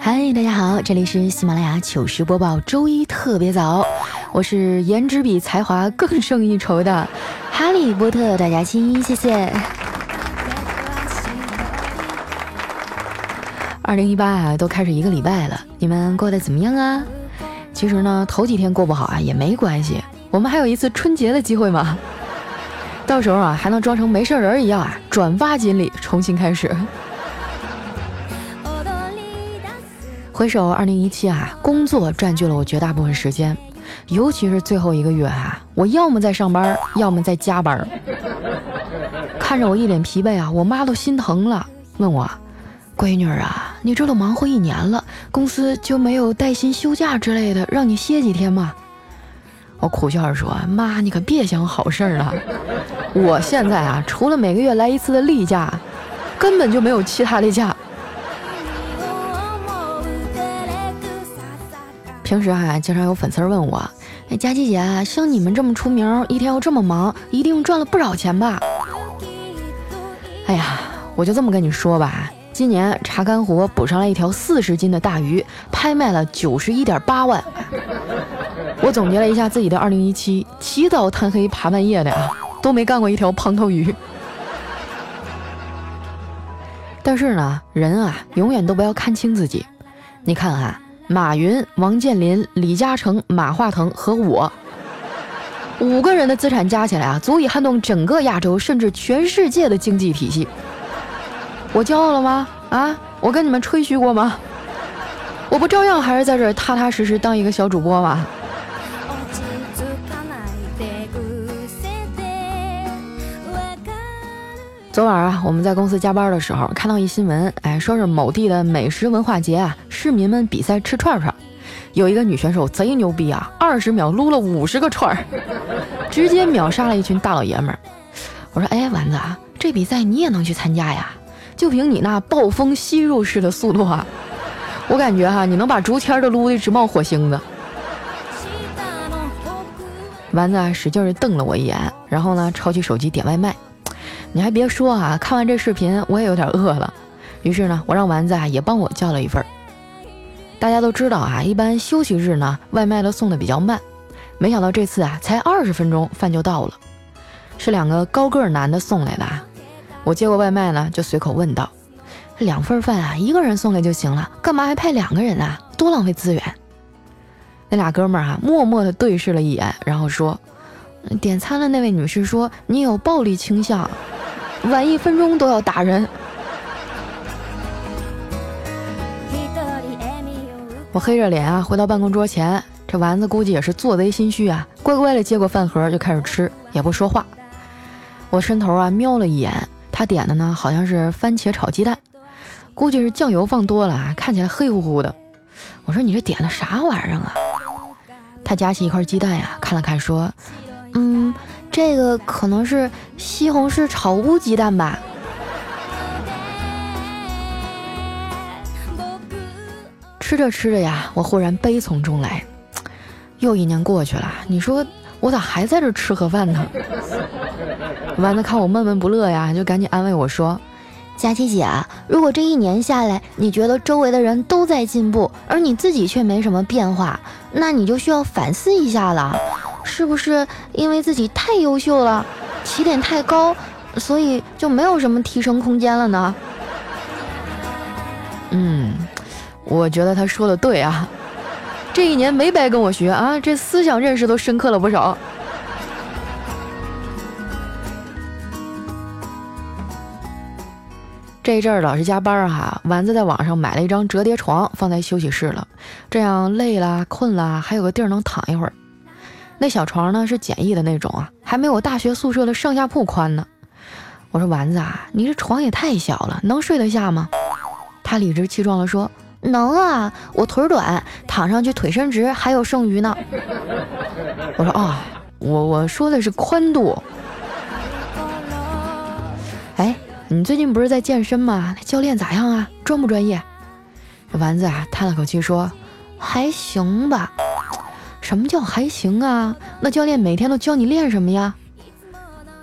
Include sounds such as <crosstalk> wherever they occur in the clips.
嗨，大家好，这里是喜马拉雅糗事播报，周一特别早，我是颜值比才华更胜一筹的哈利波特大家亲，谢谢。二零一八啊，都开始一个礼拜了，你们过得怎么样啊？其实呢，头几天过不好啊也没关系，我们还有一次春节的机会嘛，到时候啊还能装成没事人一样啊，转发锦鲤，重新开始。回首二零一七啊，工作占据了我绝大部分时间，尤其是最后一个月啊，我要么在上班，要么在加班。看着我一脸疲惫啊，我妈都心疼了，问我：“闺女啊，你这都忙活一年了，公司就没有带薪休假之类的，让你歇几天吗？”我苦笑着说：“妈，你可别想好事了，我现在啊，除了每个月来一次的例假，根本就没有其他的假。”平时啊，经常有粉丝问我：“哎，佳琪姐，像你们这么出名，一天又这么忙，一定赚了不少钱吧？”哎呀，我就这么跟你说吧，今年查干湖补上来一条四十斤的大鱼，拍卖了九十一点八万。我总结了一下自己的二零一七，起早贪黑爬半夜的啊，都没干过一条胖头鱼。但是呢，人啊，永远都不要看清自己。你看啊。马云、王健林、李嘉诚、马化腾和我五个人的资产加起来啊，足以撼动整个亚洲甚至全世界的经济体系。我骄傲了吗？啊，我跟你们吹嘘过吗？我不照样还是在这踏踏实实当一个小主播吗？昨晚啊，我们在公司加班的时候，看到一新闻，哎，说是某地的美食文化节啊，市民们比赛吃串串，有一个女选手贼牛逼啊，二十秒撸了五十个串儿，<laughs> 直接秒杀了一群大老爷们儿。我说，哎，丸子啊，这比赛你也能去参加呀？就凭你那暴风吸入式的速度啊，我感觉哈，你能把竹签都撸的直冒火星子。丸子啊，使劲的瞪了我一眼，然后呢，抄起手机点外卖。你还别说啊，看完这视频我也有点饿了。于是呢，我让丸子啊也帮我叫了一份儿。大家都知道啊，一般休息日呢，外卖都送的比较慢。没想到这次啊，才二十分钟饭就到了，是两个高个男的送来的啊。我接过外卖呢，就随口问道：“两份饭啊，一个人送来就行了，干嘛还派两个人啊？多浪费资源。”那俩哥们儿啊，默默地对视了一眼，然后说：“点餐的那位女士说你有暴力倾向。”晚一分钟都要打人。我黑着脸啊，回到办公桌前，这丸子估计也是做贼心虚啊，乖乖的接过饭盒就开始吃，也不说话。我伸头啊瞄了一眼，他点的呢好像是番茄炒鸡蛋，估计是酱油放多了啊，看起来黑乎乎的。我说你这点的啥玩意儿啊？他夹起一块鸡蛋呀，看了看说，嗯。这个可能是西红柿炒乌鸡蛋吧。吃着吃着呀，我忽然悲从中来，又一年过去了，你说我咋还在这吃盒饭呢？丸子看我闷闷不乐呀，就赶紧安慰我说：“佳琪姐，如果这一年下来，你觉得周围的人都在进步，而你自己却没什么变化，那你就需要反思一下了。”是不是因为自己太优秀了，起点太高，所以就没有什么提升空间了呢？嗯，我觉得他说的对啊，这一年没白跟我学啊，这思想认识都深刻了不少。这一阵儿老是加班哈，丸子在网上买了一张折叠床放在休息室了，这样累啦、困啦，还有个地儿能躺一会儿。那小床呢是简易的那种啊，还没有大学宿舍的上下铺宽呢。我说丸子啊，你这床也太小了，能睡得下吗？他理直气壮地说：“能啊，我腿短，躺上去腿伸直，还有剩余呢。”我说啊，我我说的是宽度。哎，你最近不是在健身吗？教练咋样啊？专不专业？丸子啊叹了口气说：“还行吧。”什么叫还行啊？那教练每天都教你练什么呀？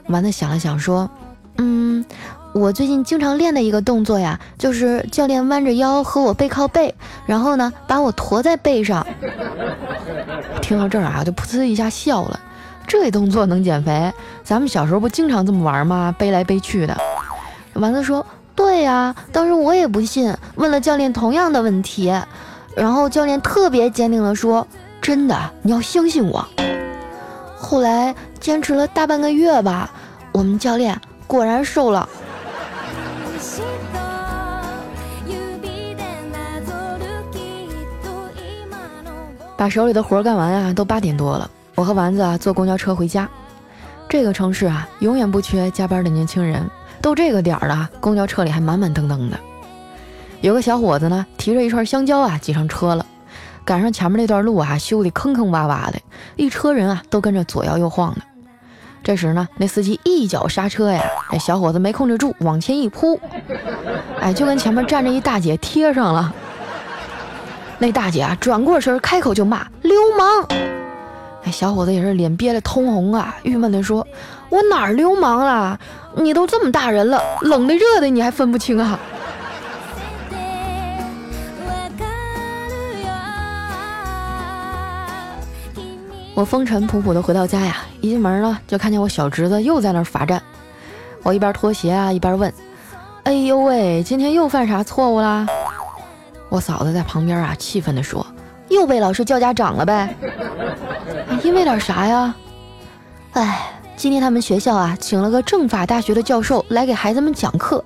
丸子想了想说：“嗯，我最近经常练的一个动作呀，就是教练弯着腰和我背靠背，然后呢把我驮在背上。听到这儿啊，就噗呲一下笑了。这动作能减肥？咱们小时候不经常这么玩吗？背来背去的。丸子说：“对呀，当时我也不信，问了教练同样的问题，然后教练特别坚定地说：‘真的，你要相信我。’后来坚持了大半个月吧，我们教练果然瘦了。”把手里的活干完啊，都八点多了。我和丸子啊坐公交车回家。这个城市啊，永远不缺加班的年轻人。都这个点儿了，公交车里还满满登登的。有个小伙子呢，提着一串香蕉啊挤上车了。赶上前面那段路啊，修的坑坑洼洼的，一车人啊都跟着左摇右晃的。这时呢，那司机一脚刹车呀，这小伙子没控制住，往前一扑，哎，就跟前面站着一大姐贴上了。那大姐啊，转过身，开口就骂：“流氓！”哎，小伙子也是脸憋得通红啊，郁闷地说：“我哪儿流氓了？你都这么大人了，冷的热的你还分不清啊？”我风尘仆仆的回到家呀，一进门呢，就看见我小侄子又在那儿罚站。我一边脱鞋啊，一边问：“哎呦喂，今天又犯啥错误啦？”我嫂子在旁边啊，气愤地说：“又被老师叫家长了呗？因为点啥呀？哎，今天他们学校啊，请了个政法大学的教授来给孩子们讲课，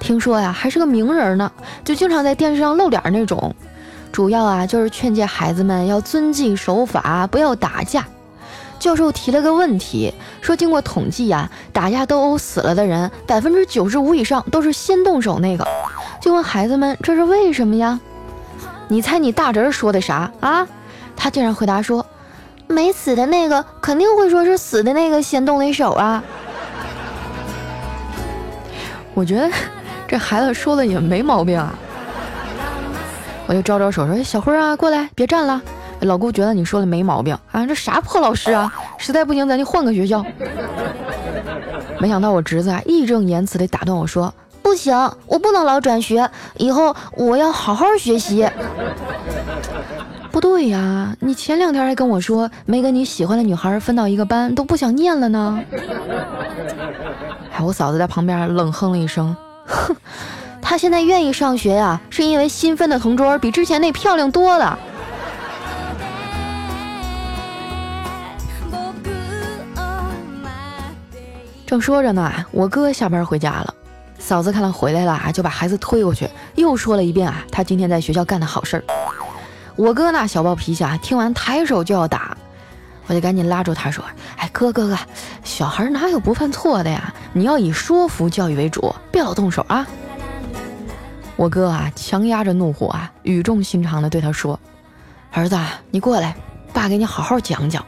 听说呀，还是个名人呢，就经常在电视上露脸那种。主要啊，就是劝诫孩子们要遵纪守法，不要打架。教授提了个问题，说经过统计呀，打架斗殴死了的人，百分之九十五以上都是先动手那个。”就问孩子们这是为什么呀？你猜你大侄儿说的啥啊？他竟然回答说，没死的那个肯定会说是死的那个先动的手啊。我觉得这孩子说的也没毛病啊。我就招招手说，小辉啊，过来，别站了。老姑觉得你说的没毛病啊，这啥破老师啊？实在不行咱就换个学校。没想到我侄子啊，义正言辞地打断我说。不行，我不能老转学，以后我要好好学习。<laughs> 不对呀，你前两天还跟我说没跟你喜欢的女孩分到一个班都不想念了呢。<laughs> 哎，我嫂子在旁边冷哼了一声，哼，<laughs> 她现在愿意上学呀，是因为新分的同桌比之前那漂亮多了。正说着呢，我哥下班回家了。嫂子看到回来了啊，就把孩子推过去，又说了一遍啊，他今天在学校干的好事儿。我哥那小暴脾气啊，听完抬手就要打，我就赶紧拉住他说：“哎，哥哥哥，小孩哪有不犯错的呀？你要以说服教育为主，别老动手啊。”我哥啊，强压着怒火啊，语重心长地对他说：“儿子，你过来，爸给你好好讲讲。”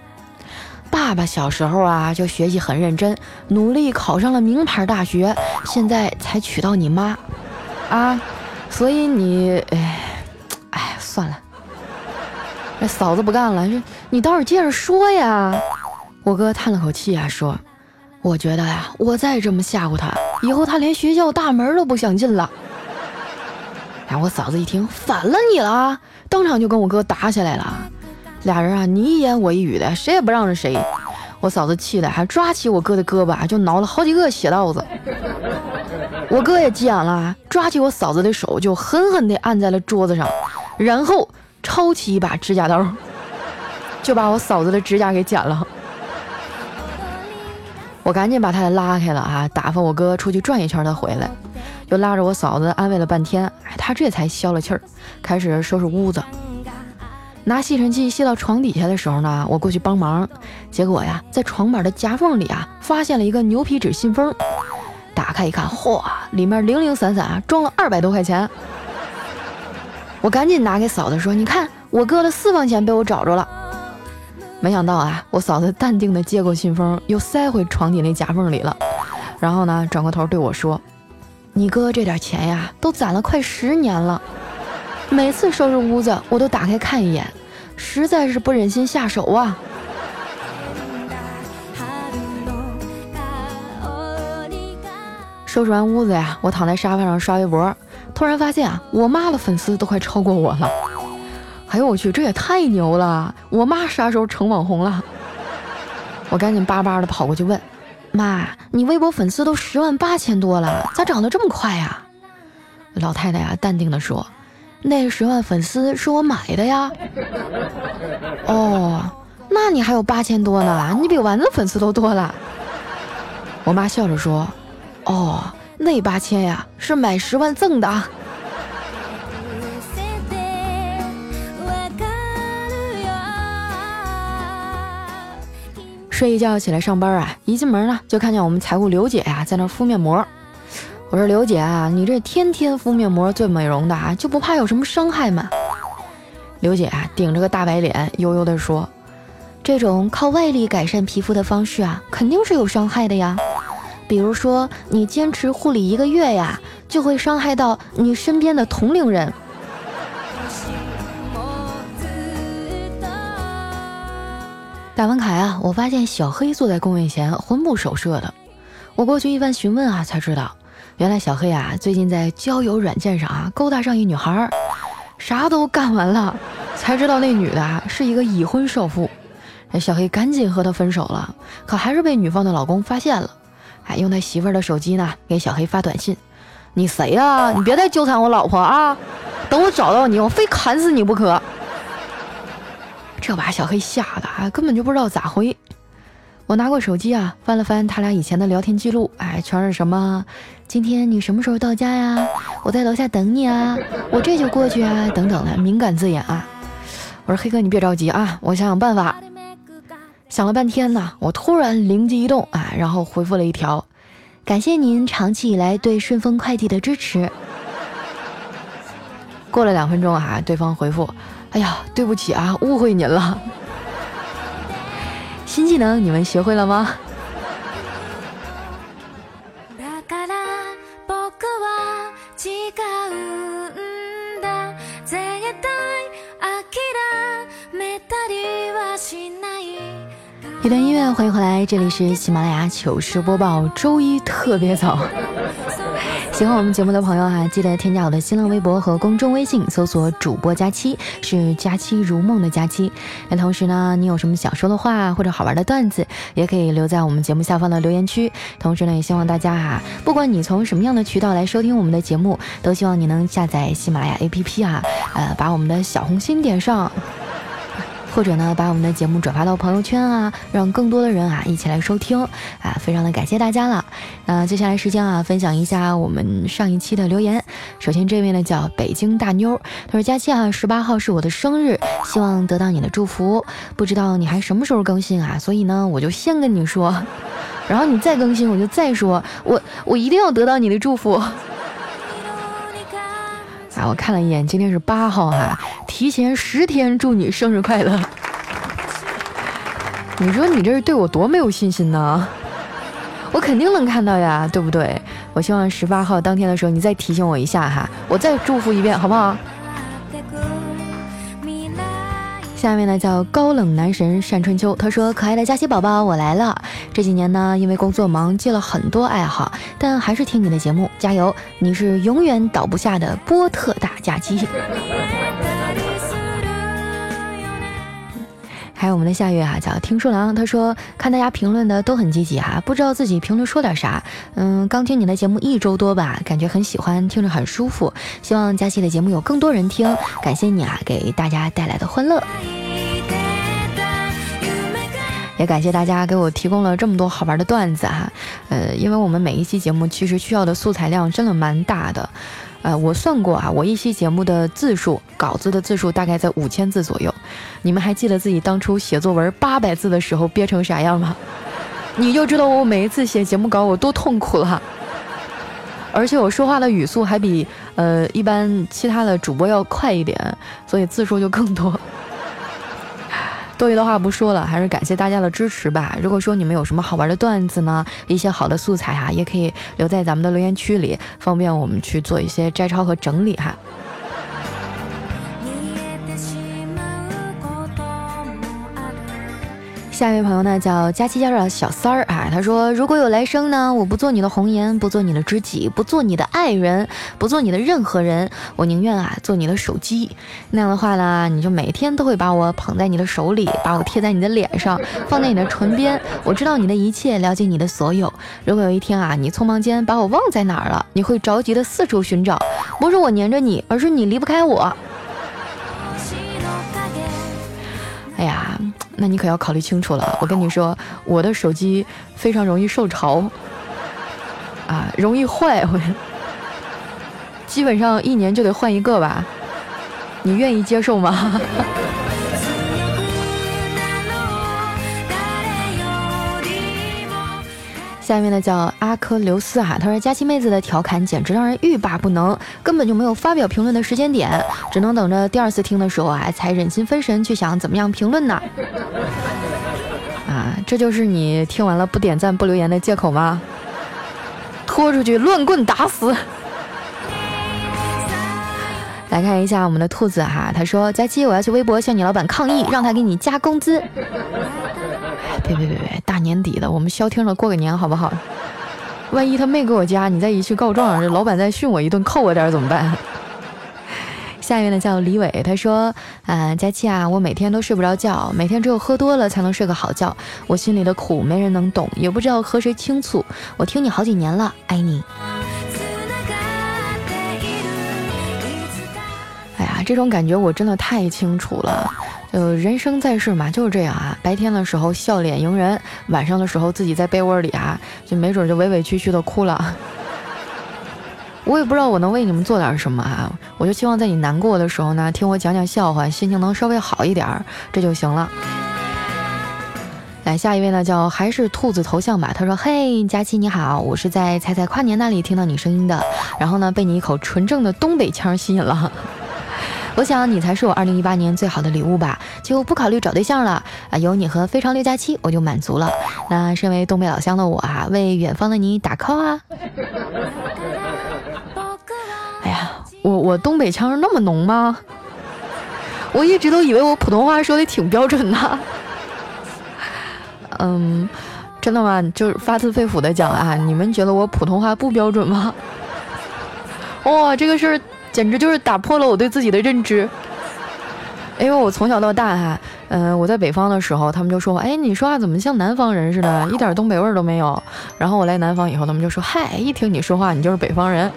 爸爸小时候啊，就学习很认真，努力考上了名牌大学，现在才娶到你妈，啊，所以你，哎，哎，算了，那嫂子不干了，说你倒是接着说呀。我哥叹了口气啊，说，我觉得呀，我再这么吓唬他，以后他连学校大门都不想进了。哎，我嫂子一听，反了你了，当场就跟我哥打起来了。俩人啊，你一言我一语的，谁也不让着谁。我嫂子气的还抓起我哥的胳膊，就挠了好几个血道子。我哥也急眼了，抓起我嫂子的手就狠狠地按在了桌子上，然后抄起一把指甲刀，就把我嫂子的指甲给剪了。我赶紧把他拉开了啊，打发我哥出去转一圈，他回来，又拉着我嫂子安慰了半天，哎，他这才消了气儿，开始收拾屋子。拿吸尘器吸到床底下的时候呢，我过去帮忙，结果呀，在床板的夹缝里啊，发现了一个牛皮纸信封，打开一看，嚯，里面零零散散啊，装了二百多块钱。我赶紧拿给嫂子说：“你看，我哥的私房钱被我找着了。”没想到啊，我嫂子淡定的接过信封，又塞回床底那夹缝里了，然后呢，转过头对我说：“你哥这点钱呀，都攒了快十年了，每次收拾屋子，我都打开看一眼。”实在是不忍心下手啊！收拾完屋子呀，我躺在沙发上刷微博，突然发现啊，我妈的粉丝都快超过我了。哎呦我去，这也太牛了！我妈啥时候成网红了？我赶紧巴巴的跑过去问妈：“你微博粉丝都十万八千多了，咋涨得这么快呀？”老太太呀，淡定的说：“那十万粉丝是我买的呀。”哦，那你还有八千多呢，你比丸子粉丝都多了。我妈笑着说。哦，那八千呀是买十万赠的。睡一觉起来上班啊，一进门呢就看见我们财务刘姐呀在那敷面膜。我说刘姐啊，你这天天敷面膜做美容的啊，就不怕有什么伤害吗？刘姐啊顶着个大白脸，悠悠地说：“这种靠外力改善皮肤的方式啊，肯定是有伤害的呀。”比如说，你坚持护理一个月呀，就会伤害到你身边的同龄人。打完卡呀，我发现小黑坐在工位前，魂不守舍的。我过去一番询问啊，才知道，原来小黑啊，最近在交友软件上啊，勾搭上一女孩，啥都干完了，才知道那女的啊，是一个已婚少妇。小黑赶紧和她分手了，可还是被女方的老公发现了。还用他媳妇儿的手机呢，给小黑发短信：“你谁呀？你别再纠缠我老婆啊！等我找到你，我非砍死你不可！”这把小黑吓得啊，根本就不知道咋回。我拿过手机啊，翻了翻他俩以前的聊天记录，哎，全是什么？今天你什么时候到家呀？我在楼下等你啊，我这就过去啊，等等的敏感字眼啊。我说黑哥，你别着急啊，我想想办法。想了半天呢，我突然灵机一动啊，然后回复了一条：“感谢您长期以来对顺丰快递的支持。”过了两分钟啊，对方回复：“哎呀，对不起啊，误会您了。”新技能你们学会了吗？一段音乐，欢迎回来，这里是喜马拉雅糗事播报，周一特别早。喜欢我们节目的朋友哈，记得添加我的新浪微博和公众微信，搜索主播佳期，是佳期如梦的佳期。那同时呢，你有什么想说的话或者好玩的段子，也可以留在我们节目下方的留言区。同时呢，也希望大家哈，不管你从什么样的渠道来收听我们的节目，都希望你能下载喜马拉雅 APP 啊，呃，把我们的小红心点上。或者呢，把我们的节目转发到朋友圈啊，让更多的人啊一起来收听啊，非常的感谢大家了。那接下来时间啊，分享一下我们上一期的留言。首先这位呢叫北京大妞，她说佳期啊，十八号是我的生日，希望得到你的祝福。不知道你还什么时候更新啊？所以呢，我就先跟你说，然后你再更新我就再说，我我一定要得到你的祝福。啊，我看了一眼，今天是八号哈，提前十天祝你生日快乐。你说你这是对我多没有信心呢？我肯定能看到呀，对不对？我希望十八号当天的时候你再提醒我一下哈，我再祝福一遍，好不好？下面呢叫高冷男神单春秋，他说：“可爱的佳琪宝宝，我来了。这几年呢，因为工作忙，戒了很多爱好，但还是听你的节目，加油！你是永远倒不下的波特大假期。” <laughs> 还有我们的夏月啊，叫听书郎，他说看大家评论的都很积极哈，不知道自己评论说点啥。嗯，刚听你的节目一周多吧，感觉很喜欢，听着很舒服。希望佳期的节目有更多人听，感谢你啊，给大家带来的欢乐。也感谢大家给我提供了这么多好玩的段子哈。呃，因为我们每一期节目其实需要的素材量真的蛮大的。呃，我算过啊，我一期节目的字数，稿子的字数大概在五千字左右。你们还记得自己当初写作文八百字的时候憋成啥样吗？<laughs> 你就知道我每一次写节目稿我多痛苦了。而且我说话的语速还比呃一般其他的主播要快一点，所以字数就更多。多余的话不说了，还是感谢大家的支持吧。如果说你们有什么好玩的段子呢，一些好的素材哈，也可以留在咱们的留言区里，方便我们去做一些摘抄和整理哈。下一位朋友呢叫佳期家的小三儿啊，他说如果有来生呢，我不做你的红颜，不做你的知己，不做你的爱人，不做你的任何人，我宁愿啊做你的手机。那样的话呢，你就每天都会把我捧在你的手里，把我贴在你的脸上，放在你的唇边，我知道你的一切，了解你的所有。如果有一天啊，你匆忙间把我忘在哪儿了，你会着急的四处寻找，不是我黏着你，而是你离不开我。哎呀，那你可要考虑清楚了。我跟你说，我的手机非常容易受潮，啊，容易坏，<laughs> 基本上一年就得换一个吧。你愿意接受吗？下面呢叫阿科刘斯哈，他说佳期妹子的调侃简直让人欲罢不能，根本就没有发表评论的时间点，只能等着第二次听的时候啊，才忍心分神去想怎么样评论呢？啊，这就是你听完了不点赞不留言的借口吗？拖出去乱棍打死！来看一下我们的兔子哈，他说佳期我要去微博向你老板抗议，让他给你加工资。别别别别！大年底的，我们消停了过个年好不好？万一他没给我加，你再一去告状，这老板再训我一顿，扣我点怎么办？<laughs> 下一位呢叫李伟，他说：“啊，佳期啊，我每天都睡不着觉，每天只有喝多了才能睡个好觉。我心里的苦没人能懂，也不知道和谁倾诉。我听你好几年了，爱你。”哎呀，这种感觉我真的太清楚了。呃，人生在世嘛，就是这样啊。白天的时候笑脸迎人，晚上的时候自己在被窝里啊，就没准就委委屈屈的哭了。<laughs> 我也不知道我能为你们做点什么啊，我就希望在你难过的时候呢，听我讲讲笑话，心情能稍微好一点儿，这就行了。来，下一位呢，叫还是兔子头像吧。他说：“嘿，佳期你好，我是在彩彩跨年那里听到你声音的，然后呢，被你一口纯正的东北腔吸引了。”我想你才是我二零一八年最好的礼物吧，就不考虑找对象了啊，有你和非常六加七我就满足了。那身为东北老乡的我啊，为远方的你打 call 啊！哎呀，我我东北腔那么浓吗？我一直都以为我普通话说的挺标准的。嗯，真的吗？就是发自肺腑的讲啊，你们觉得我普通话不标准吗？<laughs> 哇，这个事儿。简直就是打破了我对自己的认知，因为我从小到大哈，嗯，我在北方的时候，他们就说，哎，你说话怎么像南方人似的，一点东北味儿都没有。然后我来南方以后，他们就说，嗨，一听你说话，你就是北方人，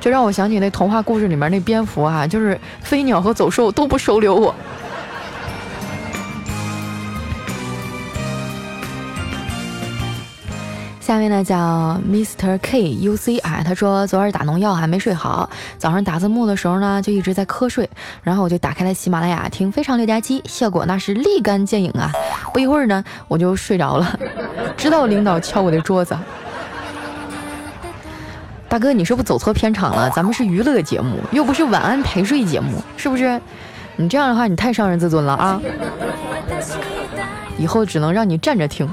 就让我想起那童话故事里面那蝙蝠啊，就是飞鸟和走兽都不收留我。下面呢叫 Mr K U C 啊，他说昨晚打农药还没睡好，早上打字幕的时候呢就一直在瞌睡，然后我就打开了喜马拉雅听非常六加七，效果那是立竿见影啊！不一会儿呢我就睡着了，<laughs> 直到领导敲我的桌子。大哥，你是不是走错片场了？咱们是娱乐节目，又不是晚安陪睡节目，是不是？你这样的话你太伤人自尊了啊！以后只能让你站着听。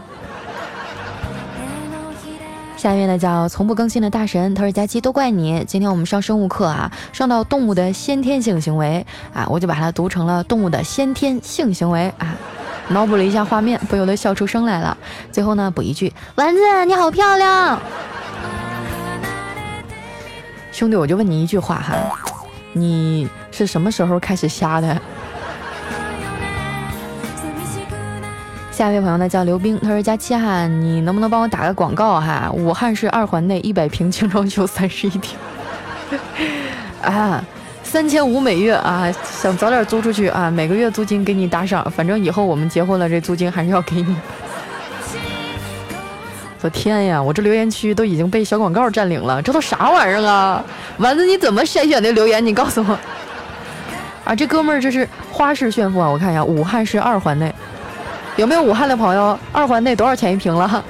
下面呢叫从不更新的大神，他说佳期都怪你。今天我们上生物课啊，上到动物的先天性行为啊，我就把它读成了动物的先天性行为啊，脑补了一下画面，不由得笑出声来了。最后呢补一句，丸子你好漂亮，兄弟，我就问你一句话哈，你是什么时候开始瞎的？下一位朋友呢叫刘冰，他说：“佳期哈，你能不能帮我打个广告哈？武汉市二环内一百平精装修三室一厅，<laughs> 啊，三千五每月啊，想早点租出去啊，每个月租金给你打赏，反正以后我们结婚了，这租金还是要给你。<laughs> ”我天呀，我这留言区都已经被小广告占领了，这都啥玩意儿啊？丸子你怎么筛选的留言？你告诉我。啊，这哥们儿这是花式炫富啊！我看一下，武汉市二环内。有没有武汉的朋友？二环内多少钱一平了？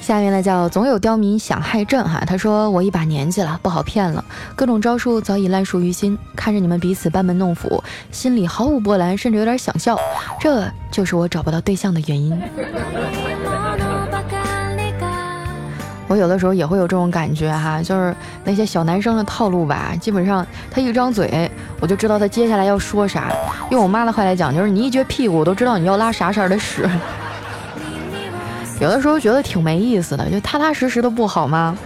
下面呢叫总有刁民想害朕哈，他说我一把年纪了，不好骗了，各种招数早已烂熟于心，看着你们彼此班门弄斧，心里毫无波澜，甚至有点想笑，这就是我找不到对象的原因。我有的时候也会有这种感觉哈，就是那些小男生的套路吧，基本上他一张嘴，我就知道他接下来要说啥。用我妈的话来讲，就是你一撅屁股，我都知道你要拉啥色的屎。有的时候觉得挺没意思的，就踏踏实实的不好吗？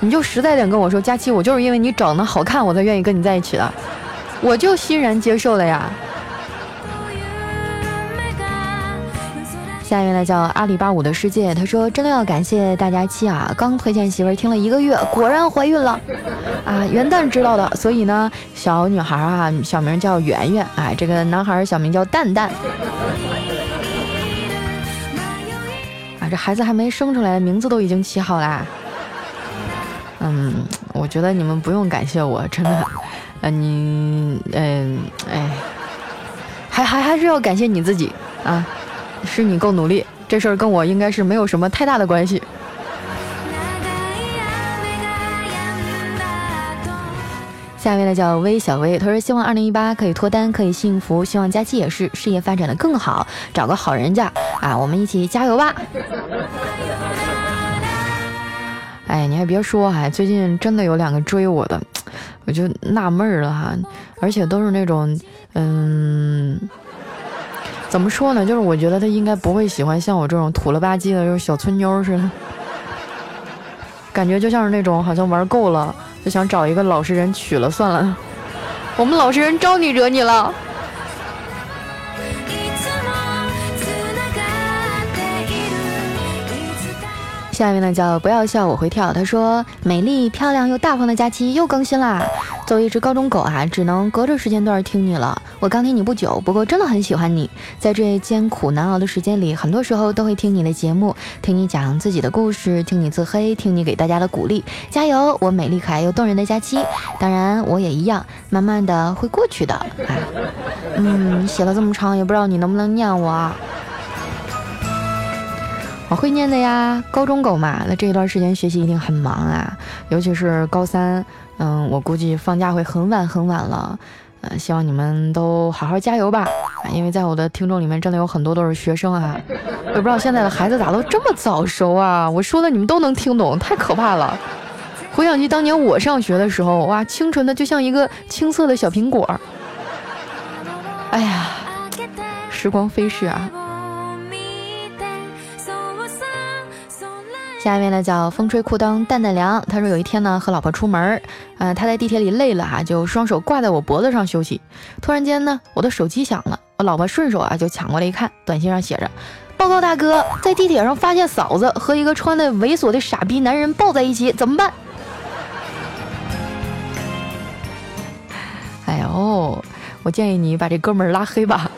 你就实在点跟我说，佳期，我就是因为你长得好看，我才愿意跟你在一起的，我就欣然接受了呀。下一位呢叫阿里巴五的世界，他说真的要感谢大家期啊，刚推荐媳妇儿听了一个月，果然怀孕了啊！元旦知道的，所以呢，小女孩啊，小名叫圆圆，哎，这个男孩小名叫蛋蛋。啊，这孩子还没生出来，名字都已经起好啦。嗯，我觉得你们不用感谢我，真的，啊，你，嗯，哎，还还还是要感谢你自己啊。是你够努力，这事儿跟我应该是没有什么太大的关系。下一位呢叫微小薇，他说希望二零一八可以脱单，可以幸福，希望佳期也是事业发展的更好，找个好人家啊，我们一起加油吧！哎，你还别说哈，最近真的有两个追我的，我就纳闷了哈，而且都是那种嗯。怎么说呢？就是我觉得他应该不会喜欢像我这种土了吧唧的，就是小村妞似的，感觉就像是那种好像玩够了，就想找一个老实人娶了算了。我们老实人招你惹你了？下面呢叫不要笑我会跳，他说美丽漂亮又大方的佳期又更新啦。作为一只高中狗啊，只能隔着时间段听你了。我刚听你不久，不过真的很喜欢你。在这艰苦难熬的时间里，很多时候都会听你的节目，听你讲自己的故事，听你自黑，听你给大家的鼓励。加油，我美丽可爱又动人的佳期。当然我也一样，慢慢的会过去的。哎，嗯，写了这么长，也不知道你能不能念我。我会念的呀，高中狗嘛，那这一段时间学习一定很忙啊，尤其是高三，嗯，我估计放假会很晚很晚了，呃，希望你们都好好加油吧，因为在我的听众里面真的有很多都是学生啊，我也不知道现在的孩子咋都这么早熟啊，我说的你们都能听懂，太可怕了。回想起当年我上学的时候，哇，清纯的就像一个青涩的小苹果，哎呀，时光飞逝啊。下面呢叫风吹裤裆蛋蛋凉。他说有一天呢和老婆出门，呃他在地铁里累了啊，就双手挂在我脖子上休息。突然间呢我的手机响了，我老婆顺手啊就抢过来一看，短信上写着：报告大哥，在地铁上发现嫂子和一个穿的猥琐的傻逼男人抱在一起，怎么办？<laughs> 哎呦，我建议你把这哥们儿拉黑吧。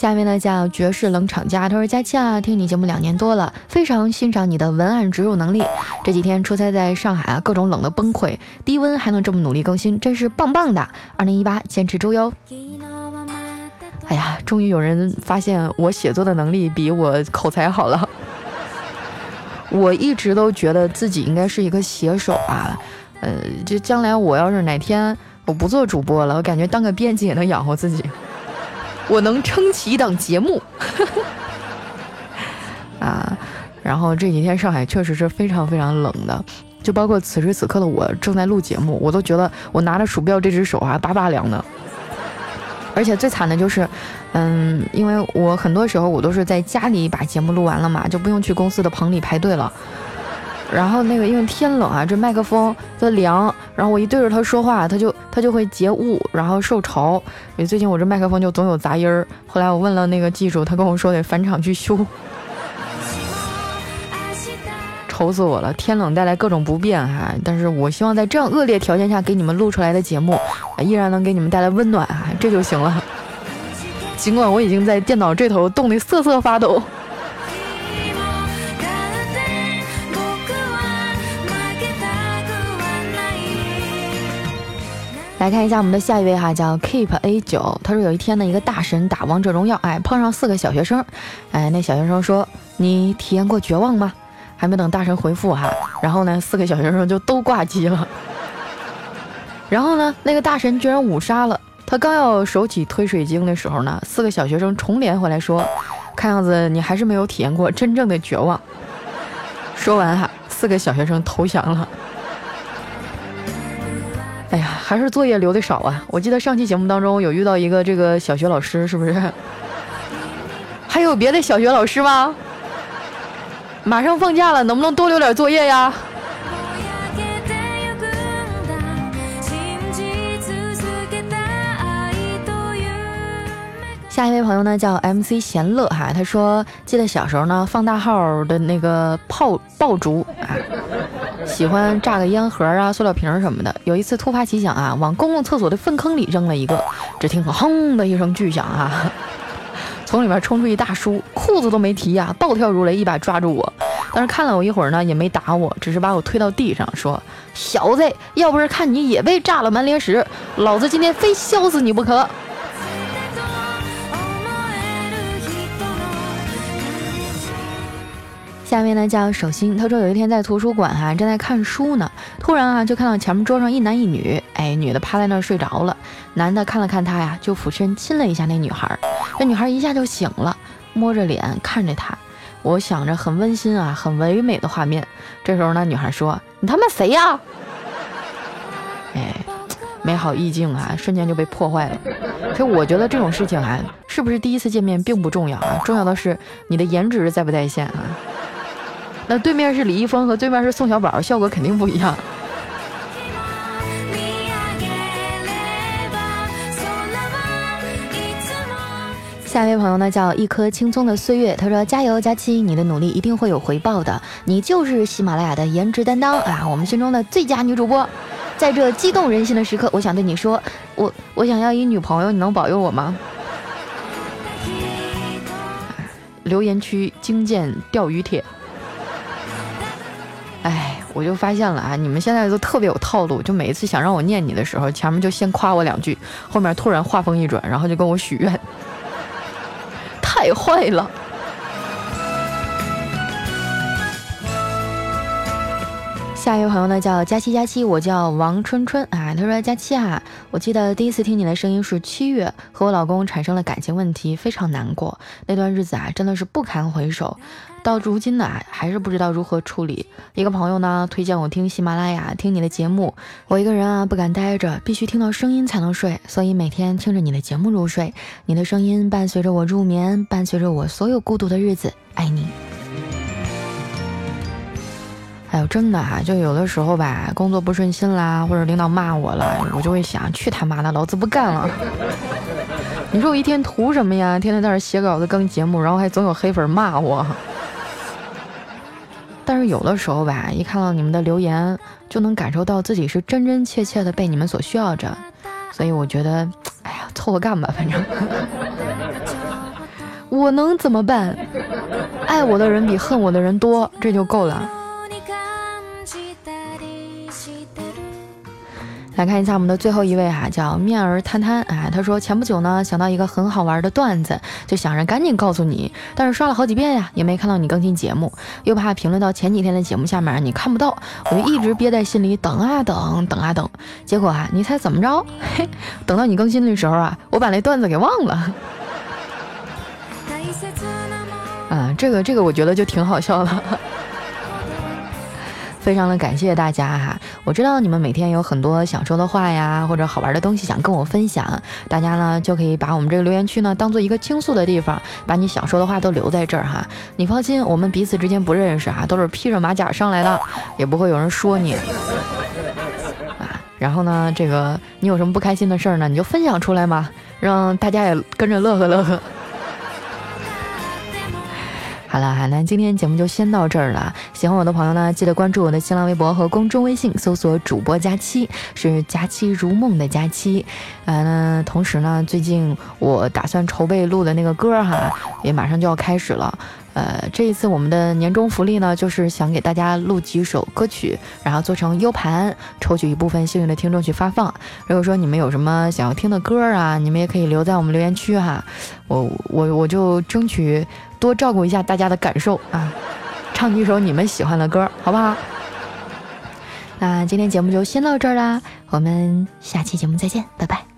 下面呢叫绝世冷场家，他说佳期啊，听你节目两年多了，非常欣赏你的文案植入能力。这几天出差在上海啊，各种冷的崩溃，低温还能这么努力更新，真是棒棒的。二零一八坚持住哟。哎呀，终于有人发现我写作的能力比我口才好了。<laughs> 我一直都觉得自己应该是一个写手啊，呃，就将来我要是哪天我不做主播了，我感觉当个编辑也能养活自己。我能撑起一档节目，<laughs> 啊，然后这几天上海确实是非常非常冷的，就包括此时此刻的我正在录节目，我都觉得我拿着鼠标这只手啊巴巴凉的。而且最惨的就是，嗯，因为我很多时候我都是在家里把节目录完了嘛，就不用去公司的棚里排队了。然后那个因为天冷啊，这麦克风它凉，然后我一对着它说话，它就它就会结雾，然后受潮。所以最近我这麦克风就总有杂音儿。后来我问了那个技术，他跟我说得返厂去修，愁死我了。天冷带来各种不便哈，但是我希望在这样恶劣条件下给你们录出来的节目，依然能给你们带来温暖啊，这就行了。尽管我已经在电脑这头冻得瑟瑟发抖。来看一下我们的下一位哈，叫 Keep A 九。他说有一天呢，一个大神打王者荣耀，哎，碰上四个小学生，哎，那小学生说：“你体验过绝望吗？”还没等大神回复哈，然后呢，四个小学生就都挂机了。<laughs> 然后呢，那个大神居然五杀了。他刚要手起推水晶的时候呢，四个小学生重连回来说：“看样子你还是没有体验过真正的绝望。说完哈，四个小学生投降了。哎呀，还是作业留的少啊！我记得上期节目当中有遇到一个这个小学老师，是不是？<laughs> 还有别的小学老师吗？马上放假了，能不能多留点作业呀？下一位朋友呢叫 MC 贤乐哈，他说记得小时候呢放大号的那个炮爆竹啊，喜欢炸个烟盒啊、塑料瓶什么的。有一次突发奇想啊，往公共厕所的粪坑里扔了一个，只听轰的一声巨响啊，<laughs> 从里面冲出一大叔，裤子都没提呀，暴跳如雷，一把抓住我。但是看了我一会儿呢，也没打我，只是把我推到地上，说：“小子，要不是看你也被炸了满脸屎，老子今天非削死你不可。”下面呢叫手心，他说有一天在图书馆哈正在看书呢，突然啊就看到前面桌上一男一女，哎女的趴在那儿睡着了，男的看了看他呀，就俯身亲了一下那女孩，那女孩一下就醒了，摸着脸看着他，我想着很温馨啊，很唯美的画面。这时候呢，女孩说：“你他妈谁呀？”哎，美好意境啊，瞬间就被破坏了。其实我觉得这种事情啊，是不是第一次见面并不重要啊，重要的是你的颜值在不在线啊。那对面是李易峰和对面是宋小宝，效果肯定不一样。下一位朋友呢，叫一颗青葱的岁月，他说：“加油，佳期，你的努力一定会有回报的，你就是喜马拉雅的颜值担当啊，我们心中的最佳女主播。在这激动人心的时刻，我想对你说，我我想要一女朋友，你能保佑我吗？”留言区精简钓鱼帖。我就发现了啊，你们现在都特别有套路，就每一次想让我念你的时候，前面就先夸我两句，后面突然话锋一转，然后就跟我许愿，太坏了。下一位朋友呢叫佳期佳期，我叫王春春啊。他说佳期啊，我记得第一次听你的声音是七月，和我老公产生了感情问题，非常难过。那段日子啊，真的是不堪回首。到如今呢，还是不知道如何处理。一个朋友呢推荐我听喜马拉雅，听你的节目。我一个人啊不敢待着，必须听到声音才能睡，所以每天听着你的节目入睡。你的声音伴随着我入眠，伴随着我所有孤独的日子。爱你。哎呦，真的哈，就有的时候吧，工作不顺心啦，或者领导骂我了，我就会想，去他妈的，老子不干了。<laughs> 你说我一天图什么呀？天天在这写稿子、更节目，然后还总有黑粉骂我。但是有的时候吧，一看到你们的留言，就能感受到自己是真真切切的被你们所需要着。所以我觉得，哎呀，凑合干吧，反正 <laughs> 我能怎么办？爱我的人比恨我的人多，这就够了。来看一下我们的最后一位哈，叫面儿摊摊啊。他说前不久呢想到一个很好玩的段子，就想着赶紧告诉你，但是刷了好几遍呀，也没看到你更新节目，又怕评论到前几天的节目下面你看不到，我就一直憋在心里等啊等，等啊等。结果啊，你猜怎么着？嘿，等到你更新的时候啊，我把那段子给忘了。<laughs> 啊，这个这个我觉得就挺好笑的。非常的感谢大家哈，我知道你们每天有很多想说的话呀，或者好玩的东西想跟我分享，大家呢就可以把我们这个留言区呢当做一个倾诉的地方，把你想说的话都留在这儿哈。你放心，我们彼此之间不认识哈，都是披着马甲上来的，也不会有人说你啊。然后呢，这个你有什么不开心的事儿呢，你就分享出来嘛，让大家也跟着乐呵乐呵。好了哈，那今天节目就先到这儿了。喜欢我的朋友呢，记得关注我的新浪微博和公众微信，搜索主播佳期，是佳期如梦的佳期。呃，同时呢，最近我打算筹备录的那个歌哈，也马上就要开始了。呃，这一次我们的年终福利呢，就是想给大家录几首歌曲，然后做成 U 盘，抽取一部分幸运的听众去发放。如果说你们有什么想要听的歌啊，你们也可以留在我们留言区哈，我我我就争取多照顾一下大家的感受啊，唱几首你们喜欢的歌，好不好？那今天节目就先到这儿啦，我们下期节目再见，拜拜。